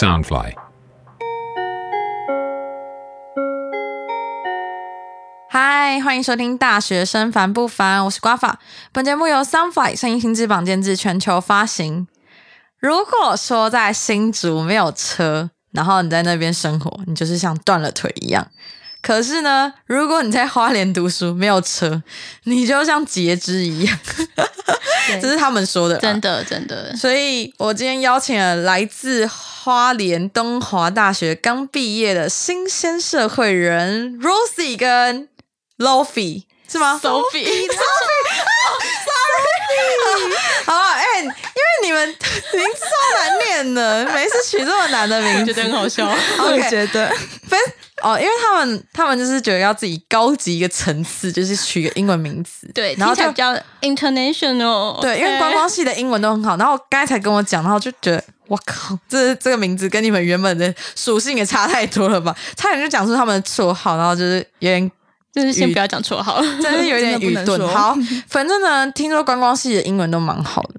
Soundfly. 嗨，欢迎收听《大学生烦不烦》，我是瓜法。本节目由 Soundfly 声音新知榜监制，全球发行。如果说在新竹没有车，然后你在那边生活，你就是像断了腿一样。可是呢，如果你在花莲读书没有车，你就像截肢一样。这是他们说的啦，真的真的，所以我今天邀请了来自花莲东华大学刚毕业的新鲜社会人 Rosie 跟 Lofi 是吗？Sophie 好啊，哎、因为你们名字超难念的，每次取这么难的名字，觉得很好笑。我觉得，分哦，因为他们他们就是觉得要自己高级一个层次，就是取一个英文名字，对，然后就听起来比较 international。对，因为观光系的英文都很好，然后刚才才跟我讲，然后就觉得我靠，这这个名字跟你们原本的属性也差太多了吧？差点就讲出他们的绰号，然后就是有点，就是先不要讲绰号。真的是有点愚钝。不能说好，反正呢，听说观光系的英文都蛮好的，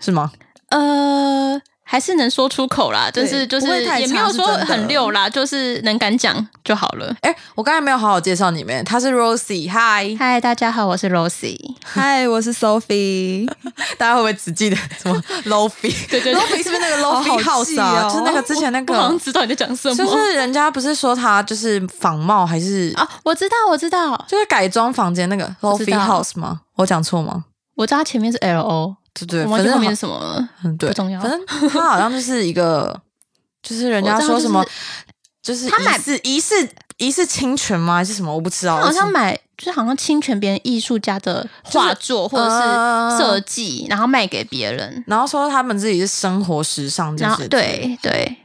是吗？呃，还是能说出口啦，就是就是也没有说很溜啦，就是能敢讲就好了。哎，我刚才没有好好介绍你们，他是 Rosie，嗨，嗨，大家好，我是 Rosie。嗨，我是 Sophie，大家会不会只记得 什么 Lofi？对对对 Lofi 是不是那个 Lofi House 啊？就是那个之前那我好像个，知道你在讲什么。就是人家不是说他就是仿冒还是啊，我知道，我知道，就是改装房间那个 Lofi 道 House 吗？我讲错吗？我知道他前面是 L O，对对，我忘反正好记后面是什么了。嗯，对，不重要反正他好像就是一个，就是人家说什么，就就是他买疑似疑似疑似侵权吗？还是什么？我不知道。他好像买，就是好像侵权别人艺术家的画作或者呃是设计，然后卖给别人。然后说他们自己是生活时尚这些。，对对，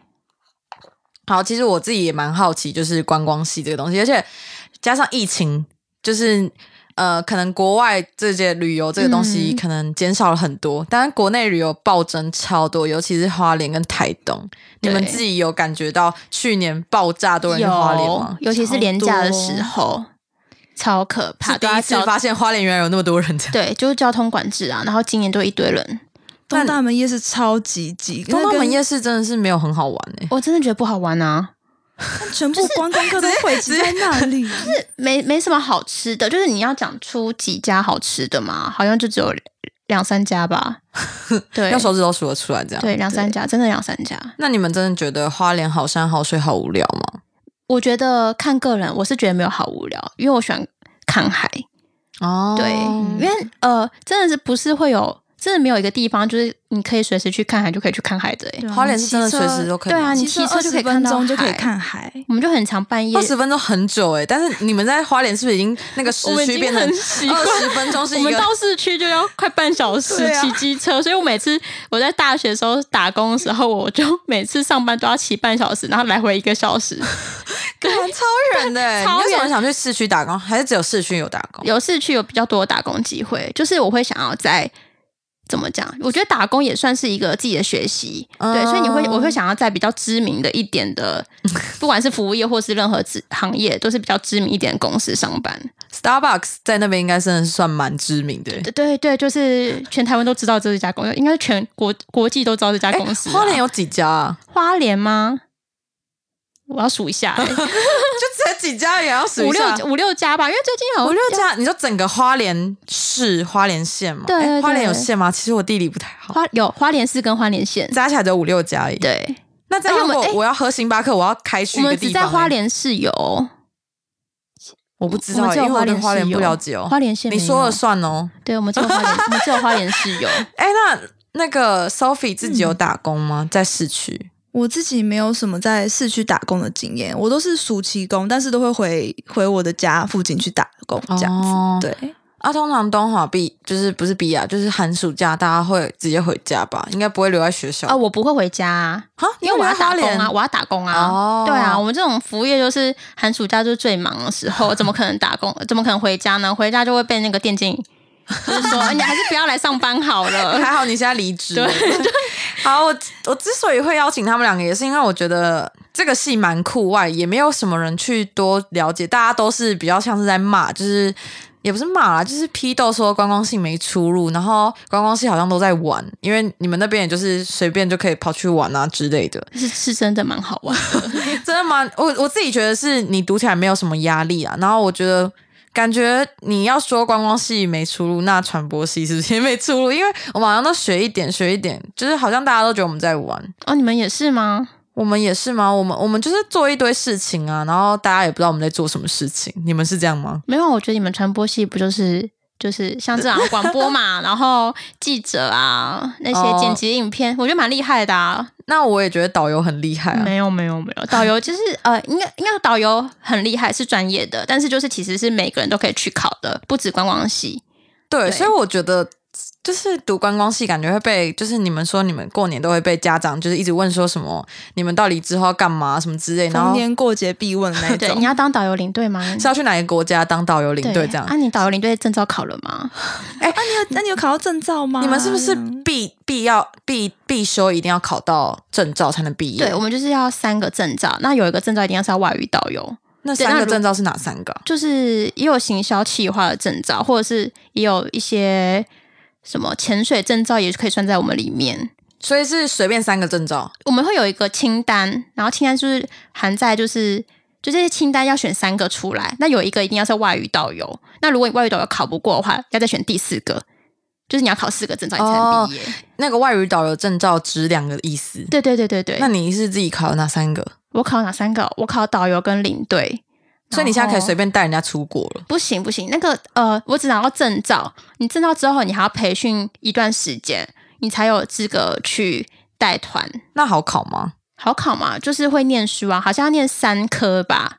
好，其实我自己也蛮好奇，就是观光系这个东西，而且加上疫情，就是。呃，可能国外这些旅游这个东西嗯可能减少了很多，但是国内旅游暴增超多，尤其是花莲跟台东。你们自己有感觉到去年爆炸多人去花莲吗，？尤其是廉价的时候，超可怕。第一次发现花莲原来有那么多人。对，就是交通管制啊，然后今年都一堆人，东大门夜市超级挤，东大门夜市真的是没有很好玩哎、我真的觉得不好玩啊，全部观光客都汇集在那里，是没没什么好吃的，就是你要讲出几家好吃的嘛，好像就只有两三家吧。对用手指头数得出来这样。对，两三家，真的两三家。那你们真的觉得花莲好山好水好无聊吗？我觉得看个人，我是觉得没有好无聊，因为我喜欢看海。哦对，因为呃，真的是不是会有，真的没有一个地方就是你可以随时去看海就可以去看海的、欸。对啊花莲是真的随时都可以对啊，你骑骑车就可以20分看到钟就可以海看海。我们就很常半夜二，十分钟很久哎、但是你们在花莲是不是已经那个时区变成二十分钟是我一个？们到市区就要快半小时骑机车，所以我每次我在大学的时候打工的时候，我就每次上班都要骑半小时，然后来回一个小时。干超远的、欸，超你为什么远想去市区打工？还是只有市区有打工？有市区有比较多的打工机会，就是我会想要在怎么讲？我觉得打工也算是一个自己的学习，对，嗯所以你会我会想要在比较知名的一点的，不管是服务业或是任何职行业，都是比较知名一点的公司上班。Starbucks 在那边应该真的是算蛮知名的、欸。对对对，就是全台湾都知道这家公司，应该是全国国际都知道这家公司啊、花莲有几家啊？花莲吗？我要数一下、欸 就只有几家，也要数五六五六家吧，因为最近有五六家，你说整个花莲市、花莲县吗？对花莲有对县吗？其实我地理不太好，花有花莲市跟花莲县，加起来只有五六家而已。，对，那这样如而且我们我要喝星巴克，我要开去我一个地方、们只在花诶，莲市有，我不知道、因为我对花莲不了解哦。花莲县你说了算哦。对，我们只有花莲，我们只有花莲市有。哎，那那个 Sophie 自己有打工吗？在市区？我自己没有什么在市区打工的经验，我都是暑期工，但是都会回回我的家附近去打工这样子。哦对，啊，通常东华毕就是不是毕啊，就是寒暑假大家会直接回家吧，应该不会留在学校啊，我不会回家、啊，哈，因为我要打工啊，我我要打工啊。哦对啊，我们这种服务业就是寒暑假就是最忙的时候，怎么可能打工？怎么可能回家呢？回家就会被那个店经理就是说，哎你还是不要来上班好了。还好你现在离职了。对 好，我我之所以会邀请他们两个，也是因为我觉得这个戏蛮酷外，也没有什么人去多了解，大家都是比较像是在骂，就是也不是骂啦，就是批斗说观光系没出路，然后观光系好像都在玩，因为你们那边也就是随便就可以跑去玩啊之类的。是是真的蛮好玩的。真的吗？我我自己觉得是你读起来没有什么压力啊，然后我觉得。感觉你要说观光系没出路，那传播系是不是也没出路？因为我们好像都学一点，学一点，就是好像大家都觉得我们在玩。哦，你们也是吗？我们也是吗？我们我们就是做一堆事情啊，然后大家也不知道我们在做什么事情。你们是这样吗？没有，我觉得你们传播系不就是就是像这样广播嘛，然后记者啊那些剪辑影片，我觉得蛮厉害的啊。那我也觉得导游很厉害啊。没有没有没有，导游就是呃，应该应该导游很厉害，是专业的，但是就是其实是每个人都可以去考的，不止观光系。对，所以我觉得。就是读观光系，感觉会被就是你们说你们过年都会被家长就是一直问说什么，你们到底之后要干嘛什么之类，然后逢年过节必问那 种。你要当导游领队吗？是要去哪个国家当导游领队这样？啊，你导游领队证照考了吗？哎，那你有那你有考到证照吗？你们是不是必必要必必修一定要考到证照才能毕业？对，我们就是要三个证照，那有一个证照一定要是要外语导游。那三个证照是哪三个？就是也有行销企划的证照，或者是也有一些。什么潜水证照也是可以算在我们里面，所以是随便三个证照。我们会有一个清单，然后清单就是含在就是就这些清单要选三个出来，那有一个一定要是外语导游。那如果你外语导游考不过的话，要再选第四个，就是你要考四个证照你才能毕业。那个外语导游证照只两个意思。对对对对对。那你是自己考哪三个？我考哪三个？我考导游跟领队。所以你现在可以随便带人家出国了？不行不行，那个呃，我只拿到证照，你证照之后，你还要培训一段时间，你才有资格去带团。那好考吗？好考吗？就是会念书啊，好像要念三科吧？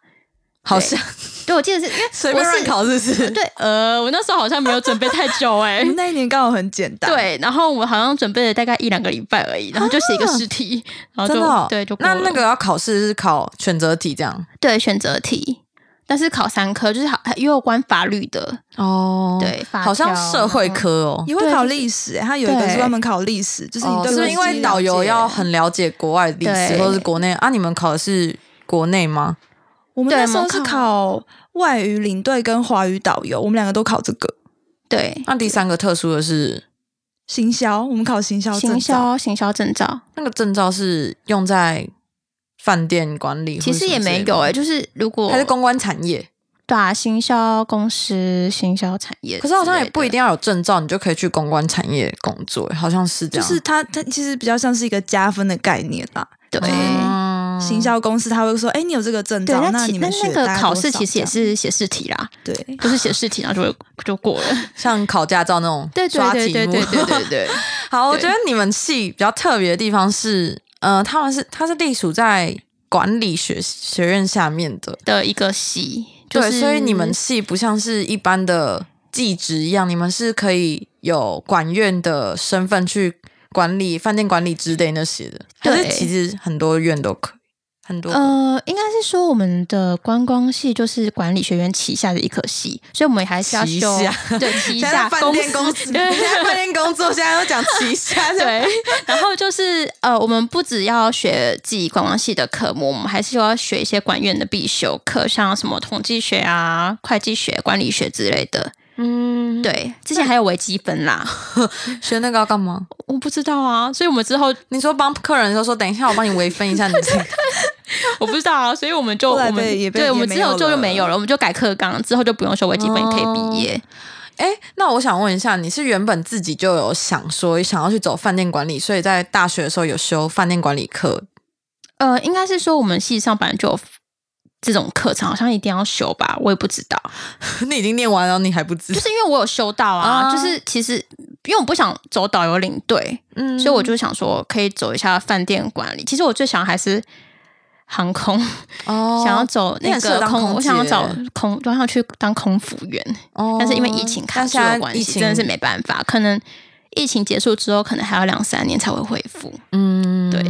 好像对，我记得是因为 随便乱考，是不是？对，呃，我那时候好像没有准备太久，哎，那一年刚好很简单。对，然后我好像准备了大概一两个礼拜而已，然后就写一个试题，然后就对，就那那个要考试是考选择题这样？对，选择题。但是考三科就是好也有关法律的哦，对，好像社会科哦，也会考历史，它有一个是专门考历史，就是你是因为导游要很了解国外历史或者是国内啊？你们考的是国内吗？我们那时候是考外语领队跟华语导游，我们两个都考这个。对，那第三个特殊的是行销，我们考行销行销行销证照，那个证照是用在。饭店管理其实也没有哎，就是如果还是公关产业，对啊，行销公司、行销产业，可是好像也不一定要有证照，你就可以去公关产业工作，好像是这样。就是它，它其实比较像是一个加分的概念吧。对，行销公司他会说：“哎，你有这个证照，那你们那个考试其实也是写试题啦，对，就是写试题，然后就就过了，像考驾照那种刷题目。对对对对。好，我觉得你们系比较特别的地方是。呃，他们是，他是隶属在管理学学院下面的。的一个系，对，所以你们系不像是一般的技职一样，你们是可以有管院的身份去管理饭店管理之类那些的，对，其实很多院都可。很多呃，应该是说我们的观光系就是管理学院旗下的一颗系，所以我们还是要修对旗下饭店公司，对 饭店工作，现在又讲旗下对。然后就是呃，我们不只要学自己观光系的科目，我们还是要学一些管院的必修课，像什么统计学啊、会计学、管理学之类的。嗯，对，之前还有微积分啦，学那个要干嘛？我不知道啊，所以我们之后你说帮客人的时候说，等一下我帮你微分一下你这个，我不知道啊，所以我们就我们对，我们之后就就没有了，我们就改课纲，之后就不用修微积分，可以毕业。哎，那我想问一下，你是原本自己就有想说想要去走饭店管理，所以在大学的时候有修饭店管理课？呃，应该是说我们系上本来就有。这种课程好像一定要修吧，我也不知道。你已经念完了，你还不知？就是因为我有修到啊，就是其实因为我不想走导游领队，嗯，所以我就想说可以走一下饭店管理。其实我最想还是航空哦，想要走那个空，我想要找空，我想去当空服员。哦，但是因为疫情卡住的关系，真的是没办法，可能。疫情结束之后，可能还要两三年才会恢复。嗯，对，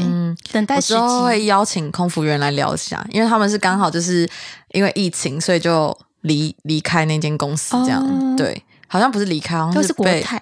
等待时机会邀请空服员来聊一下，因为他们是刚好就是因为疫情，所以就离离开那间公司这样。对，好像不是离开，好像是国泰。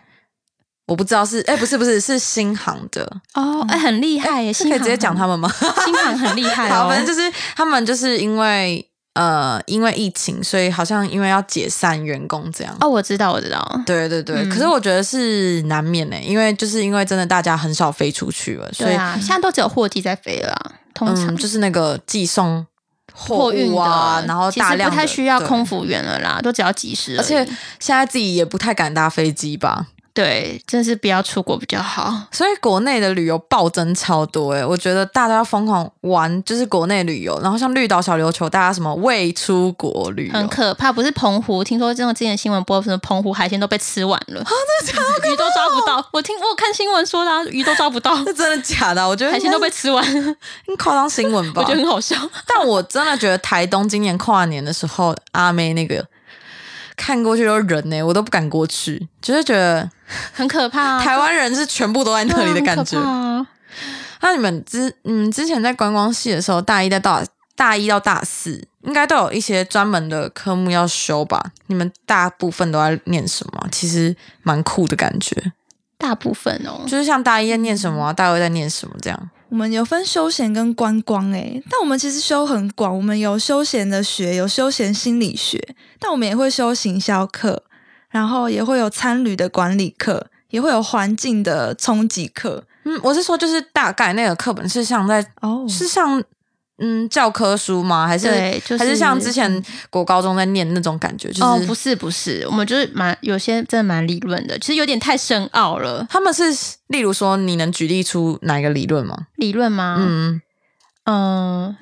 我不知道是哎，不是不是是新航的哦，哎，很厉害耶！可以直接讲他们吗？新航很厉害哦，反正就是他们就是因为呃，因为疫情，所以好像因为要解散员工这样。哦，我知道，我知道。对对对，可是我觉得是难免呢，因为就是因为真的大家很少飞出去了，所以啊，现在都只有货机在飞了，通常就是那个寄送货运啊，然后大量不太需要空服员了啦，都只要及时。而且现在自己也不太敢搭飞机吧。对，真是不要出国比较好。所以国内的旅游暴增超多哎，我觉得大家要疯狂玩，就是国内旅游。然后像绿岛小琉球，大家什么未出国旅游，很可怕。不是澎湖，听说这种之前新闻播什么澎湖海鲜都被吃完了，啊，真的鱼都抓不到。我听我看新闻说的，鱼都抓不到，是真的假的？我觉得海鲜都被吃完，你 夸张新闻吧？我觉得很好笑。但我真的觉得台东今年跨年的时候，阿妹那个。看过去都是人呢，我都不敢过去，就是觉得 很可怕。台湾人是全部都在那里的感觉。那你们之嗯之前在观光系的时候，大一到大大一到大四，应该都有一些专门的科目要修吧？你们大部分都在念什么？其实蛮酷的感觉。大部分哦，就是像大一在念什么，大二在念什么这样。我们有分休闲跟观光诶，但我们其实修很广，我们有休闲的学，有休闲心理学，但我们也会修行销课，然后也会有参旅的管理课，也会有环境的冲击课。嗯，我是说，就是大概那个课本是像在哦，是像。嗯，教科书吗？还是还是像之前国高中在念那种感觉？就是哦，不是不是，我们就是蛮有些真的蛮理论的，其实有点太深奥了。他们是例如说，你能举例出哪一个理论吗？理论吗？嗯嗯，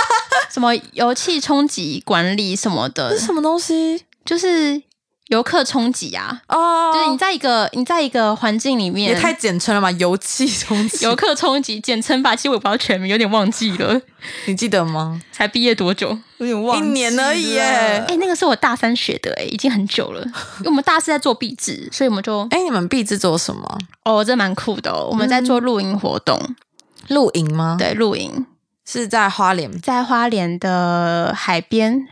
什么油气冲击管理什么的？什么东西？就是。游客冲击啊！哦，就是你在一个你在一个环境里面，也太简称了嘛！油气冲击，游客冲击，简称吧。其实我不知道全名，有点忘记了。你记得吗？才毕业多久？有点忘，一年而已。哎，哎，那个是我大三学的，哎，已经很久了。因为我们大四在做壁纸，所以我们就……哎，你们壁纸做什么？哦，这蛮酷的。哦。我们在做露营活动，露营吗？对，露营是在花莲，在花莲的海边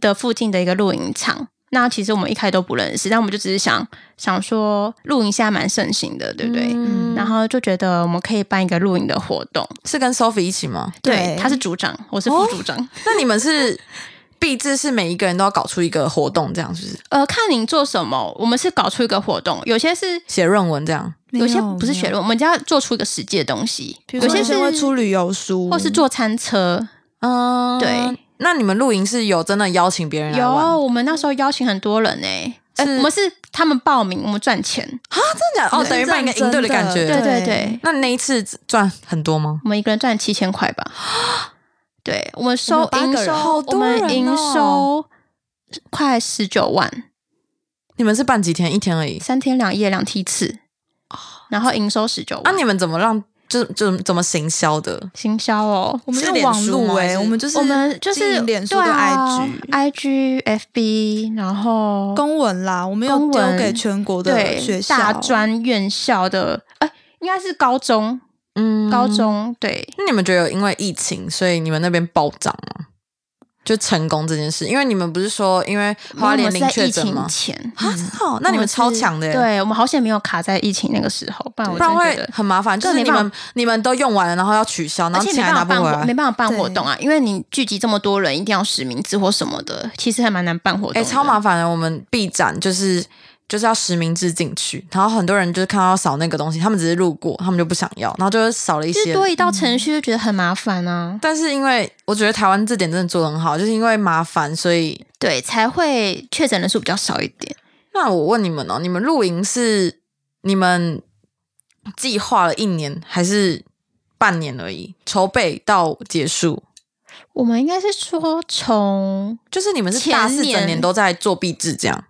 的附近的一个露营场。那其实我们一开始都不认识，但我们就只是想想说，露营现在蛮盛行的，对不对？然后就觉得我们可以办一个露营的活动，是跟 Sophie 一起吗？对，他是组长，我是副组长。那你们是必制是每一个人都要搞出一个活动，这样是不是？呃，看您做什么，我们是搞出一个活动，有些是写论文这样，有些不是写论文，我们要做出一个实际的东西。有些是会出旅游书，或是坐餐车。嗯，对。那你们露营是有真的邀请别人来有，我们那时候邀请很多人呢。我们是他们报名，我们赚钱啊？真的哦，等于办一个营队的感觉。对对对。那那一次赚很多吗？我们一个人赚七千块吧。对，我们收营收，我们营收快十九万。你们是办几天？一天而已，三天两夜两梯次。然后营收十九万。那你们怎么让？就就怎么行销的？行销哦，我们是网络哎，我们就是我们就是脸书跟 IG、IG、FB，然后公文啦，我们有丢给全国的学校、大专院校的，哎，应该是高中，嗯，高中对。那你们觉得因为疫情，所以你们那边暴涨吗？就成功这件事，因为你们不是说因为花莲零确诊吗？前啊，真的，那你们超强的，对我们好险没有卡在疫情那个时候，不然不然会很麻烦。就是你们你们都用完了，然后要取消，然后钱拿不回来，没办法办活动啊，因为你聚集这么多人，一定要实名制或什么的，其实还蛮难办活动。哎，超麻烦的，我们 B 展就是。就是要实名制进去，然后很多人就是看到扫那个东西，他们只是路过，他们就不想要，然后就扫了一些多一道程序，就觉得很麻烦啊。但是因为我觉得台湾这点真的做的很好，就是因为麻烦，所以对才会确诊人数比较少一点。那我问你们哦，你们露营是你们计划了一年还是半年而已？筹备到结束，我们应该是说从就是你们是大四整年都在做壁纸这样。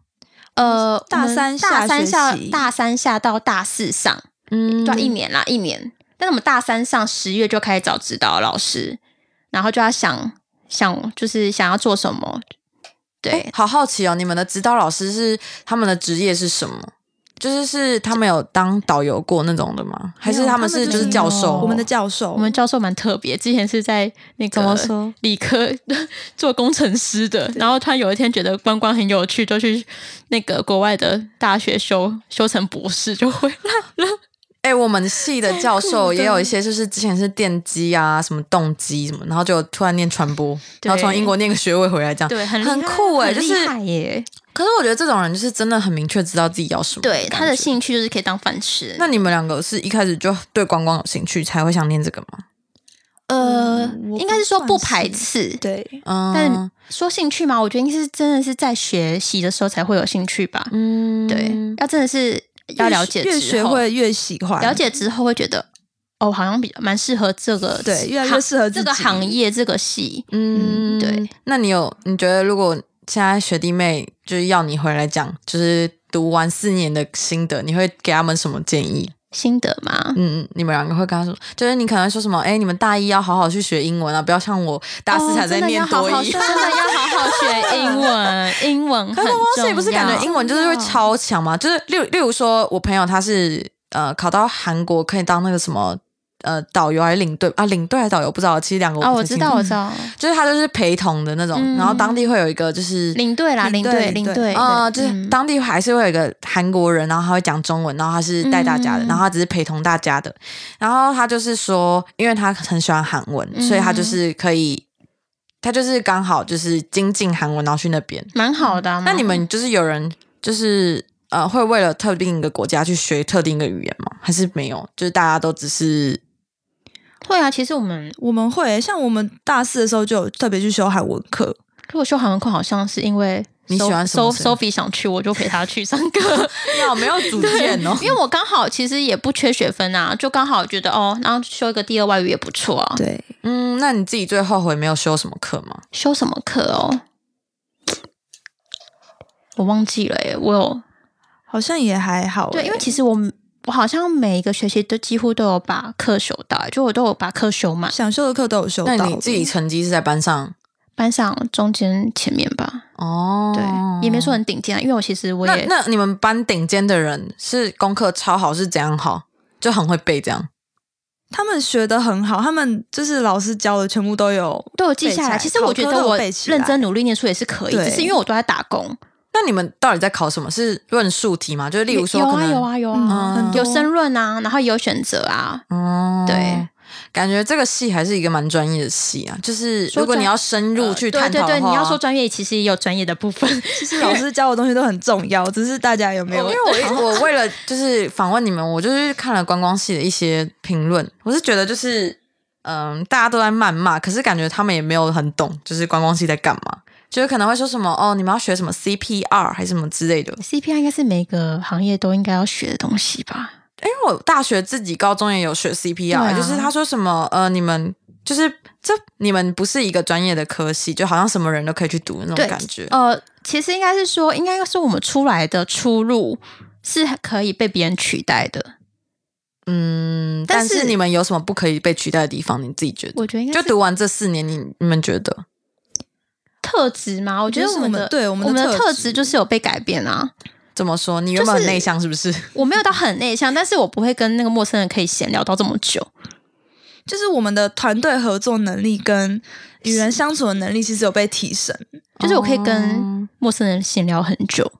呃，大三大三下大三下到大四上，嗯，对，一年啦，一年。但是我们大三上十月就开始找指导老师，然后就要想想，就是想要做什么。对，好好奇哦，你们的指导老师是他们的职业是什么？就是是他们有当导游过那种的吗？还是他们是就是教授？我们的教授，我们教授蛮特别。之前是在那个怎么说理科 做工程师的，然后他有一天觉得观光很有趣，就去那个国外的大学修修成博士就回来了。哎，我们系的教授也有一些，就是之前是电机啊，什么动机什么，然后就突然念传播，然后从英国念个学位回来，这样对，很很酷哎，就是耶。可是我觉得这种人就是真的很明确知道自己要什么，对他的兴趣就是可以当饭吃。那你们两个是一开始就对观光有兴趣才会想念这个吗？呃，应该是说不排斥，对，但说兴趣嘛，我觉得应该是真的是在学习的时候才会有兴趣吧。嗯，对，要真的是要了解，越学会越喜欢，了解之后会觉得哦，好像比较蛮适合这个，对，越来越适合这个行业这个系。嗯，对。那你有你觉得如果现在学弟妹就是要你回来讲，就是读完四年的心得，你会给他们什么建议？心得吗？嗯嗯，你们两个会跟他说，就是你可能说什么？哎，你们大一要好好去学英文啊，不要像我大四才在念多一，真的要好好学英文，英文很重要。是不是感觉英文就是会超强吗？就是例例如说，我朋友他是呃考到韩国可以当那个什么。呃，导游还是领队啊？领队还是导游不知道，其实两个啊，我知道，我知道，就是他就是陪同的那种，然后当地会有一个就是领队啦，领队，领队啊，就是当地还是会有一个韩国人，然后他会讲中文，然后他是带大家的，然后他只是陪同大家的，然后他就是说，因为他很喜欢韩文，所以他就是可以，他就是刚好就是精进韩文，然后去那边，蛮好的。那你们就是有人就是呃，会为了特定一个国家去学特定一个语言吗？还是没有？就是大家都只是。会啊，其实我们我们会像我们大四的时候就有特别去修韩文课。如果修韩文课，好像是因为你喜欢 Sophie 想去，我就陪他去上课。你好，没有主见哦。因为我刚好其实也不缺学分啊，就刚好觉得哦，然后修一个第二外语也不错啊。对，嗯，那你自己最后悔没有修什么课吗？修什么课哦？我忘记了耶，我有好像也还好。对，因为其实我。我好像每一个学期都几乎都有把课修到，就我都有把课修满，想修的课都有修到。那你自己成绩是在班上？班上中间前面吧。哦，对，也没说很顶尖，因为我其实我也……那你们班顶尖的人是功课超好，是怎样好？就很会背这样？他们学的很好，他们就是老师教的全部都有都有记下来。其实我觉得我认真努力念书也是可以，只是因为我都在打工。那你们到底在考什么？是论述题吗？就是例如说，有啊有啊有啊，有申论啊，然后有选择啊。哦，对，感觉这个系还是一个蛮专业的系啊。就是如果你要深入去探讨的话，你要说专业，其实也有专业的部分。其实老师教的东西都很重要，只是大家有没有？因为我 我为了就是访问你们，我就是看了观光系的一些评论，我是觉得就是嗯，大家都在谩骂，可是感觉他们也没有很懂，就是观光系在干嘛。就是可能会说什么哦，你们要学什么 CPR 还是什么之类的？CPR 应该是每个行业都应该要学的东西吧？因为我大学自己高中也有学 CPR，就是他说什么呃，你们就是这你们不是一个专业的科系，就好像什么人都可以去读那种感觉。呃，其实应该是说，应该是我们出来的出路是可以被别人取代的。嗯，但是你们有什么不可以被取代的地方？你自己觉得？我觉得应该就读完这四年，你你们觉得？特质吗？我觉得我们的对我们的特质就是有被改变啊。怎么说？你原本很内向是不是？我没有到很内向，但是我不会跟那个陌生人可以闲聊到这么久。就是我们的团队合作能力跟与人相处的能力其实有被提升。就是我可以跟陌生人闲聊很久。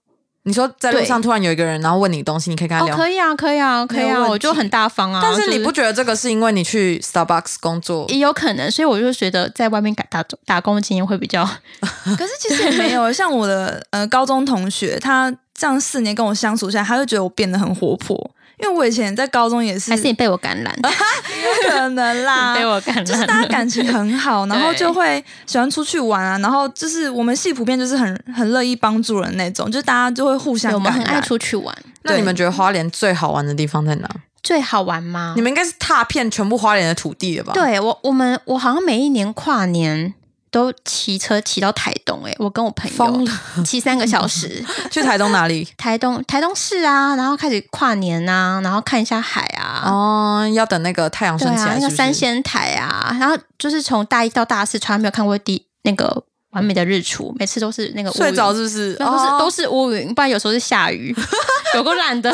你说在路上突然有一个人，然后问你东西，你可以跟他聊，可以啊，可以啊，可以啊，我就很大方啊。但是你不觉得这个是因为你去 Starbucks 工作也有可能，所以我就觉得在外面打打工的经验会比较。可是其实也没有，像我的呃高中同学，他这样四年跟我相处下来，他就觉得我变得很活泼。因为我以前在高中也是，还是你被我感染？有可能啦，被我感染，就是大家感情很好，然后就会喜欢出去玩啊，然后就是我们系普遍就是很很乐意帮助人那种，就是大家就会互相，我们很爱出去玩。那你们觉得花莲最好玩的地方在哪？最好玩吗？你们应该是踏遍全部花莲的土地了吧？对我，我们我好像每一年跨年。都骑车骑到台东哎，我跟我朋友骑三个小时 去台东哪里？台东台东市啊，然后开始跨年啊，然后看一下海啊。哦，要等那个太阳升起来，那个三仙台啊，然后就是从大一到大四，从来没有看过第那个完美的日出，每次都是那个睡着是不是？都是都是乌云，不然有时候是下雨，有个懒的。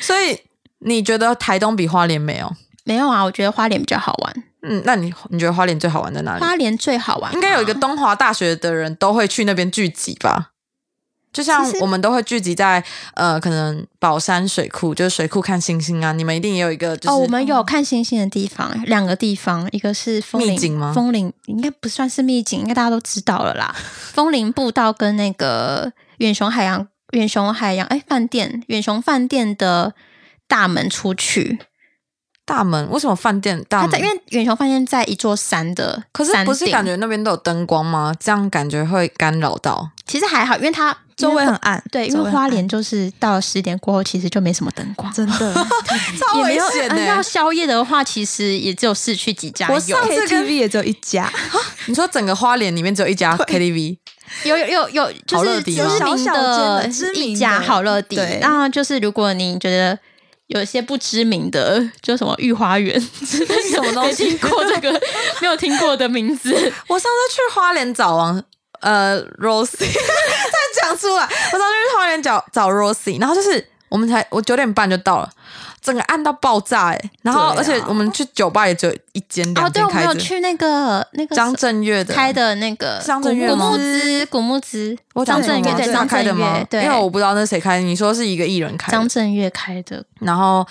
所以你觉得台东比花莲美哦？没有啊，我觉得花莲比较好玩。嗯，那你你觉得花莲最好玩在哪里？花莲最好玩，应该有一个东华大学的人都会去那边聚集吧？就像我们都会聚集在呃，可能宝山水库，就是水库看星星啊。你们一定也有一个，就是我们有看星星的地方，两个地方，一个是秘境吗？风铃应该不算是秘境，应该大家都知道了啦。风铃步道跟那个远雄海洋、远雄海洋哎饭店、远雄饭店的大门出去。大门为什么饭店大门？因为远雄饭店在一座山的，可是不是感觉那边都有灯光吗？这样感觉会干扰到。其实还好，因为它周围很暗。对，因为花莲就是到了十点过后，其实就没什么灯光，真的 超危险的。要宵夜的话，其实也只有市区几家有，KTV 也只有一家。你说整个花莲里面只有一家 KTV？有有有有，就是知名的一家好乐迪。然后就是如果你觉得。有一些不知名的，就什么御花园，什么东西？听过这个没有听过的名字？我上次去花莲找王呃 Rosie，再讲出来。我上次去花莲找找 Rosie，然后就是我们才我九点半就到了。整个暗到爆炸哎！然后，而且我们去酒吧也只有一间两间开着。哦，对，我们有去那个那个张震岳的开的那个张震岳古木之古木子，张震岳对张开的吗？对，因为我不知道那谁开，你说是一个艺人开，张震岳开的。然后，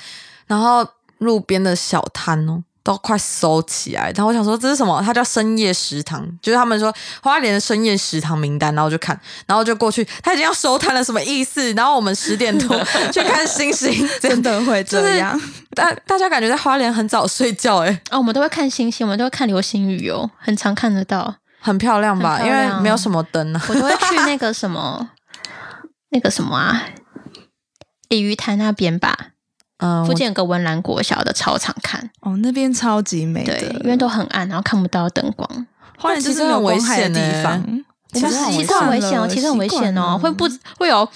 然后路边的小摊哦。都快收起来，然后我想说这是什么？它叫深夜食堂，就是他们说花莲的深夜食堂名单，然后就看，然后就过去，他已经要收摊了，什么意思？然后我们十点多 去看星星，真的会这样？大大家感觉在花莲很早睡觉哎，哦，我们都会看星星，我们都会看流星雨哦，很常看得到，很漂亮吧？因为没有什么灯啊，我都会去那个什么那个什么啊，鲤鱼潭那边吧。嗯，附近有个文兰国小的操场看哦，那边超级美，对，因为都很暗，然后看不到灯光。花莲其实很危险的地方，其实其实很危险哦，其实很危险哦，会不会有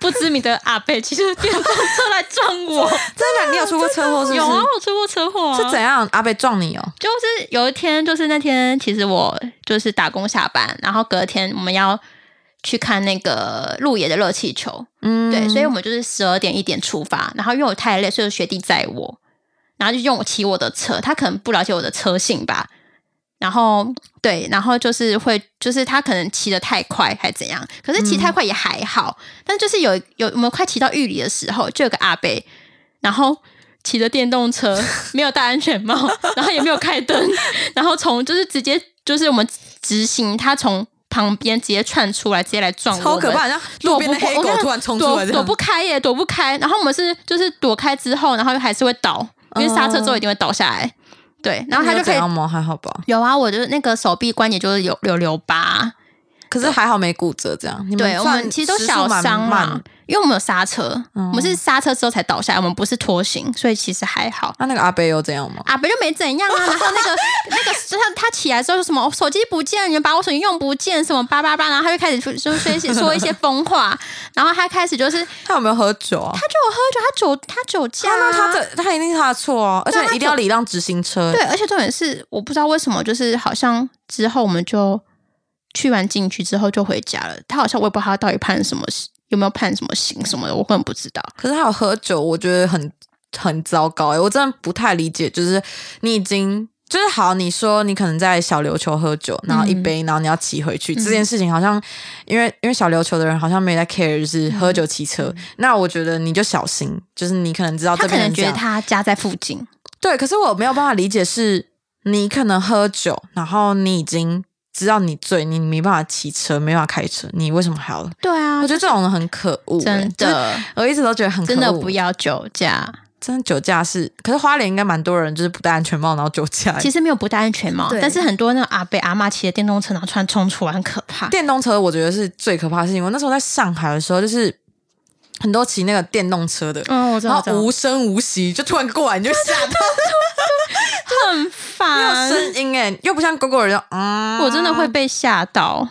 不知名的阿贝骑着电动车来撞我？真的，你有出过车祸是？有啊，我出过车祸。是怎样？阿贝撞你哦？就是有一天，就是那天，其实我就是打工下班，然后隔天我们要。去看那个鹿野的热气球，嗯，对，所以我们就是十二点一点出发，然后因为我太累，所以学弟载我，然后就用我骑我的车，他可能不了解我的车性吧，然后对，然后就是会，就是他可能骑的太快还怎样，可是骑太快也还好，但就是有有我们快骑到玉里的时候，就有个阿伯，然后骑着电动车，没有戴安全帽，然后也没有开灯，然后从就是直接就是我们直行，他从。旁边直接窜出来，直接来撞我，超可怕！像路边的黑狗突然冲出来，躲不开耶，躲不开。然后我们是就是躲开之后，然后又还是会倒，因为刹车之后一定会倒下来。对，然后他就可以？还好吧。有啊，我就是那个手臂关节就是有有留疤，可是还好没骨折。这样，对我们其实都小伤嘛。因为我们有刹车，我们是刹车之后才倒下来，我们不是拖行，所以其实还好。那那个阿贝又怎样吗？阿贝就没怎样啊。然后那个那个他他起来之后说什么手机不见，你们把我手机用不见什么叭叭叭，然后他就开始说说一些说一些疯话。然后他开始就是他有没有喝酒啊？他就有喝酒，他酒他酒驾，那他这他一定是他的错啊！而且一定要礼让直行车。对，而且重点是我不知道为什么，就是好像之后我们就去完进去之后就回家了。他好像我也不知道他到底判什么。有没有判什么刑什么的？我根本不知道。可是他有喝酒，我觉得很很糟糕哎！我真的不太理解，就是你已经就是好，你说你可能在小琉球喝酒，然后一杯，然后你要骑回去，这件事情好像因为因为小琉球的人好像没在 care，就是喝酒骑车。那我觉得你就小心，就是你可能知道他可能觉得他家在附近，对。可是我没有办法理解，是你可能喝酒，然后你已经。知道你醉，你没办法骑车，没办法开车，你为什么还要？对啊，我觉得这种人很可恶，真的，我一直都觉得很真的不要酒驾，真的酒驾是，可是花莲应该蛮多人就是不戴安全帽然后酒驾。其实没有不戴安全帽，但是很多那个阿伯阿妈骑的电动车然后突然冲出来，很可怕。电动车我觉得是最可怕的事情。我那时候在上海的时候，就是很多骑那个电动车的，嗯，我知道，无声无息就突然过来，你就吓到。有声音哎，又不像狗狗人，嗯，我真的会被吓到，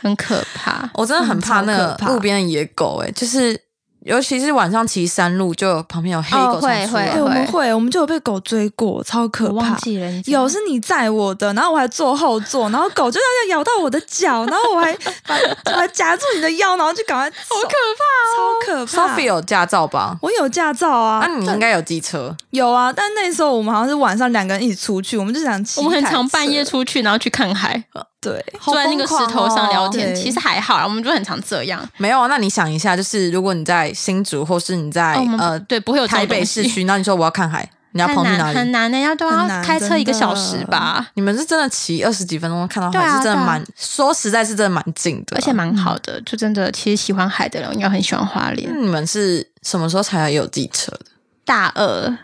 很可怕，我真的很怕那个路边的野狗哎，就是。尤其是晚上骑山路，就旁边有黑狗会会，我们会，我们就有被狗追过，超可怕。有是你载我的，然后我还坐后座，然后狗就要咬到我的脚，然后我还把我还夹住你的腰，然后就赶快，好可怕，超可怕。Sophie 有驾照吧？我有驾照啊。那你应该有机车？有啊，但那时候我们好像是晚上两个人一起出去，我们就想骑。我们很常半夜出去，然后去看海。对，坐在那个石头上聊天，对其实还好啦，我们就很常这样。没有啊，那你想一下，就是如果你在新竹，或是你在、呃对不会有台北市区，那你说我要看海，你要跑去哪里？很难的，要都要开车一个小时吧，你们是真的骑二十几分钟看到海，是真的蛮、说实在是真的蛮近的啊，而且蛮好的，就真的其实喜欢海的人应该很喜欢花莲。那你们是什么时候才有机车的？大二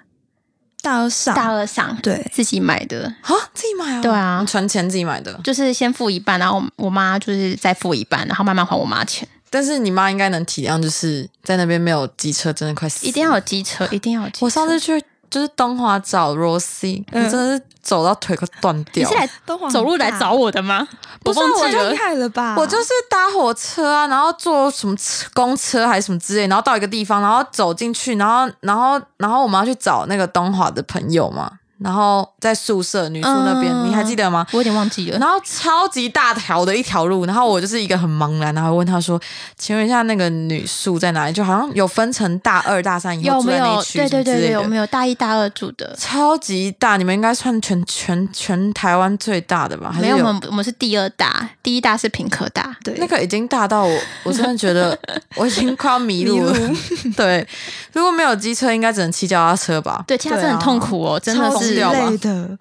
大二上，大二上对，自己买的，啊？自己买啊？对啊存钱自己买的。就是先付一半，然后我我妈就是再付一半，然后慢慢还我妈钱。但是你妈应该能体谅，就是在那边没有机车，真的快死。一定要有机车，一定要有机车。我上次去就是东华找 Rosie，、嗯我真的是走到腿快断掉你掉。是来东华走路来找我的吗？不是我就忘记了太厉。害了吧？我就是搭火车啊，然后坐什么车公车还是什么之类，然后到一个地方，然后走进去，然后然后然后我们要去找那个东华的朋友嘛，然后在宿舍女宿那边，嗯你还记得吗？我有点忘记了。然后超级大条的一条路，然后我就是一个很茫然，然后问他说：“请问一下，那个女宿在哪里？”就好像有分成大二、大三以后有没有？住在那一区对对对有没有大一大二住的？超级大，你们应该算全全全台湾最大的吧？还是没有，我们我们是第二大，第一大是平科大。对那个已经大到我，我真的觉得 我已经快要迷路了。对，如果没有机车，应该只能骑脚踏车吧？对，其他真的很痛苦哦，真的超是。掉吧累的，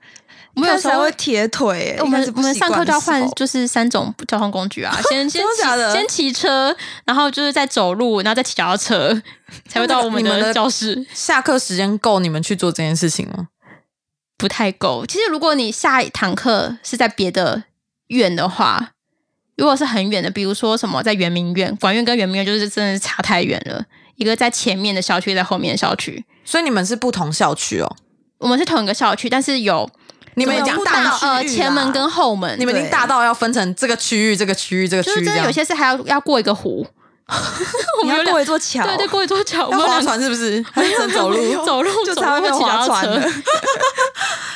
我们有时候才会铁腿、欸。我们我们上课就要换，就是三种交通工具啊，先先骑先骑车，然后就是再走路，然后再骑脚踏车，才会到我们的的教室。下课时间够你们去做这件事情吗？不太够。其实如果你下一堂课是在别的院的话，如果是很远的，比如说什么在圆明园、管院跟圆明园，就是真的是差太远了。一个在前面的校区，在后面的校区。所以你们是不同校区哦？我们是同一个校区，但是有你们讲大呃前门跟后门，你们已经大到要分成这个区域、这个区域、这个区域就是真的有。些是还要要过一个湖。我们要过一座桥，对对过一座桥，我要划船是不是？还是走路？走路就走路会划脚踏车船，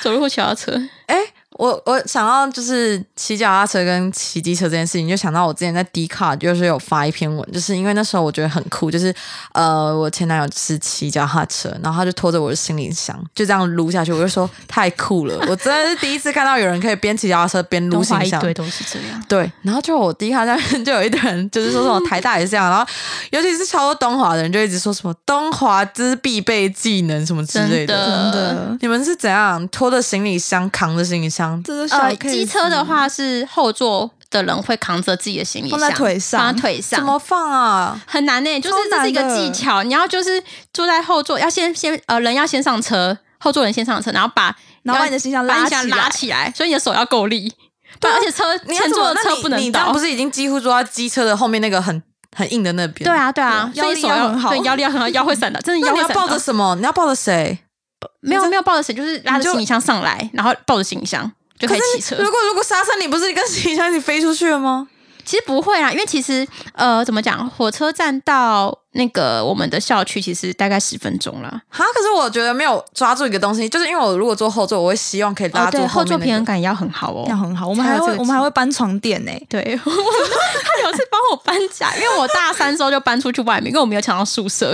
走路或骑脚踏车。哎、我我想到就是骑脚踏车跟骑机车这件事情，就想到我之前在 D 卡就是有发一篇文，就是因为那时候我觉得很酷，就是呃我前男友是骑脚踏车，然后他就拖着我的行李箱，就这样撸下去，我就说 太酷了，我真的是第一次看到有人可以边骑脚踏车边撸行李箱。华一堆都是这样。对，然后就我第一看下面 就有一堆人，就是说什么台大也是这样，然后尤其是超过东华的人就一直说什么东华这是必备技能什么之类的真的，你们是怎样拖着行李箱，扛着行李箱？这是小机车的话是后座的人会扛着自己的行李箱放在腿上放在腿上，怎么放啊？很难呢、就是这是一个技巧，你要就是坐在后座，要先先呃人要先上车，后座人先上车，然后把然后把你的行李箱拉起来拉起来，所以你的手要够力，不然而且车？前座的车不能倒不。是已经几乎坐在机车的后面那个很很硬的那边？对，啊，对啊，所以手腰力要很好对腰力要很好，腰会闪的，真的那你要抱着什么？你要抱着谁？没有没有抱着谁，就是拉着行李箱上来，然后抱着行李箱就可以骑车。如果如果刹车，你不是跟行李箱一起飞出去了吗？其实不会啦，因为其实呃，怎么讲，火车站到那个我们的校区其实大概十分钟啦。哈，可是我觉得没有抓住一个东西，就是因为我如果坐后座，我会希望可以拉住后座。平衡感要很好哦。要很好。我们还会我们还会搬床垫呢、对，他有次帮我搬家，因为我大三时候就搬出去外面，因为我没有抢到宿舍。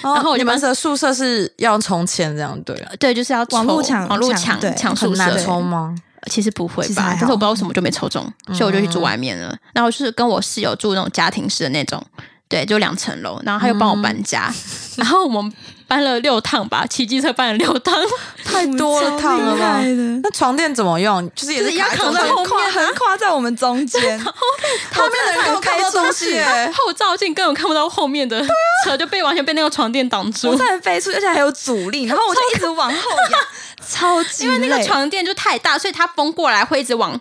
然然后你们的宿舍是要充钱这样对了，对，就是要抽网路抢网路抢抢宿舍很难。抽吗？其实不会吧但是我不知道为什么就没抽中，所以我就去住外面了。然后就是跟我室友住那种家庭式的那种，对，就两层楼。然后他又帮我搬家，然后我们搬了六趟吧，骑机车搬了六趟。太多了趟了害？的那床垫怎么用？就是也是要卡在中间扛在后面跨横跨在我们中间，后面的人根本看不到东西耶。后照镜根本看不到后面的车，就被完全被那个床垫挡住我。差点飞出，而且还有阻力，然后我就一直往后仰，超级因为那个床垫就太大，所以它风过来会一直往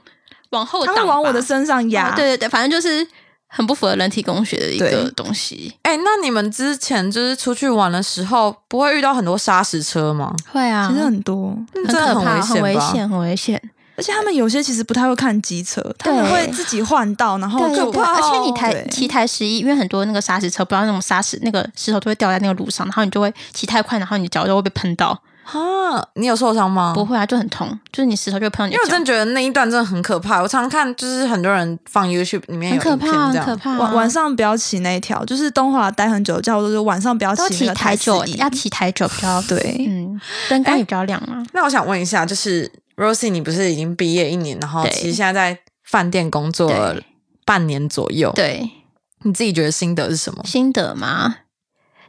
往后挡吧，它会往我的身上压。哦对对对，反正就是很不符合人体工学的一个对东西。哎、那你们之前就是出去玩的时候，不会遇到很多砂石车吗？会啊其实很多，那真的很可怕，很危险，很危险。而且他们有些其实不太会看机车，他们会自己换道，然后对对对，就怕而且你台对骑台十一，因为很多那个砂石车，不知道那种砂石那个石头都会掉在那个路上，然后你就会骑太快，然后你脚就会被喷到。哈，你有受伤吗？不会啊，就很痛，就是你石头就会喷到你因为我真的，觉得那一段真的很可怕。我常常看，就是很多人放 YouTube 里面有很可怕，很可怕啊。晚晚上不要骑那一条，就是东华待很久，叫我说晚上不要都骑骑那个台九，41要骑台九比较 对，嗯，灯光也比较亮啊。那我想问一下，就是 Rosie，你不是已经毕业一年，然后其实现在在饭店工作了半年左右，对，你自己觉得心得是什么？心得吗？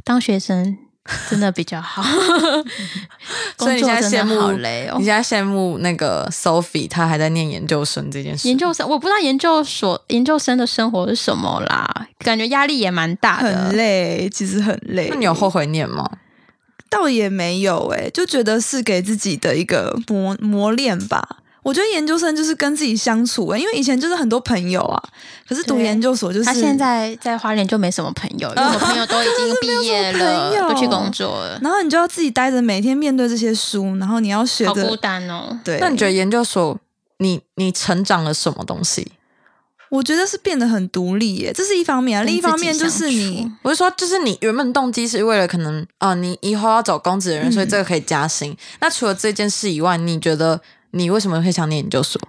当学生。真的比较好，所以你现在羡慕好累哦。你现在羡慕那个 Sophie，她还在念研究生这件事。研究生我不知道研究所研究生的生活是什么啦，感觉压力也蛮大的，很累，其实很累。那你有后悔念吗？倒也没有诶，就觉得是给自己的一个磨磨练吧。我觉得研究生就是跟自己相处诶，因为以前就是很多朋友啊，可是读研究所就是他现在在花莲就没什么朋友，因为朋友都已经毕业了，都去工作了，然后你就要自己待着，每天面对这些书，然后你要学，好孤单哦。对，那你觉得研究所你你成长了什么东西？我觉得是变得很独立耶，这是一方面啊。另一方面就是你，我是说，就是你原本动机是为了可能啊，你以后要找公职的人，所以这个可以加薪。那除了这件事以外，你觉得？你为什么会想念研究所？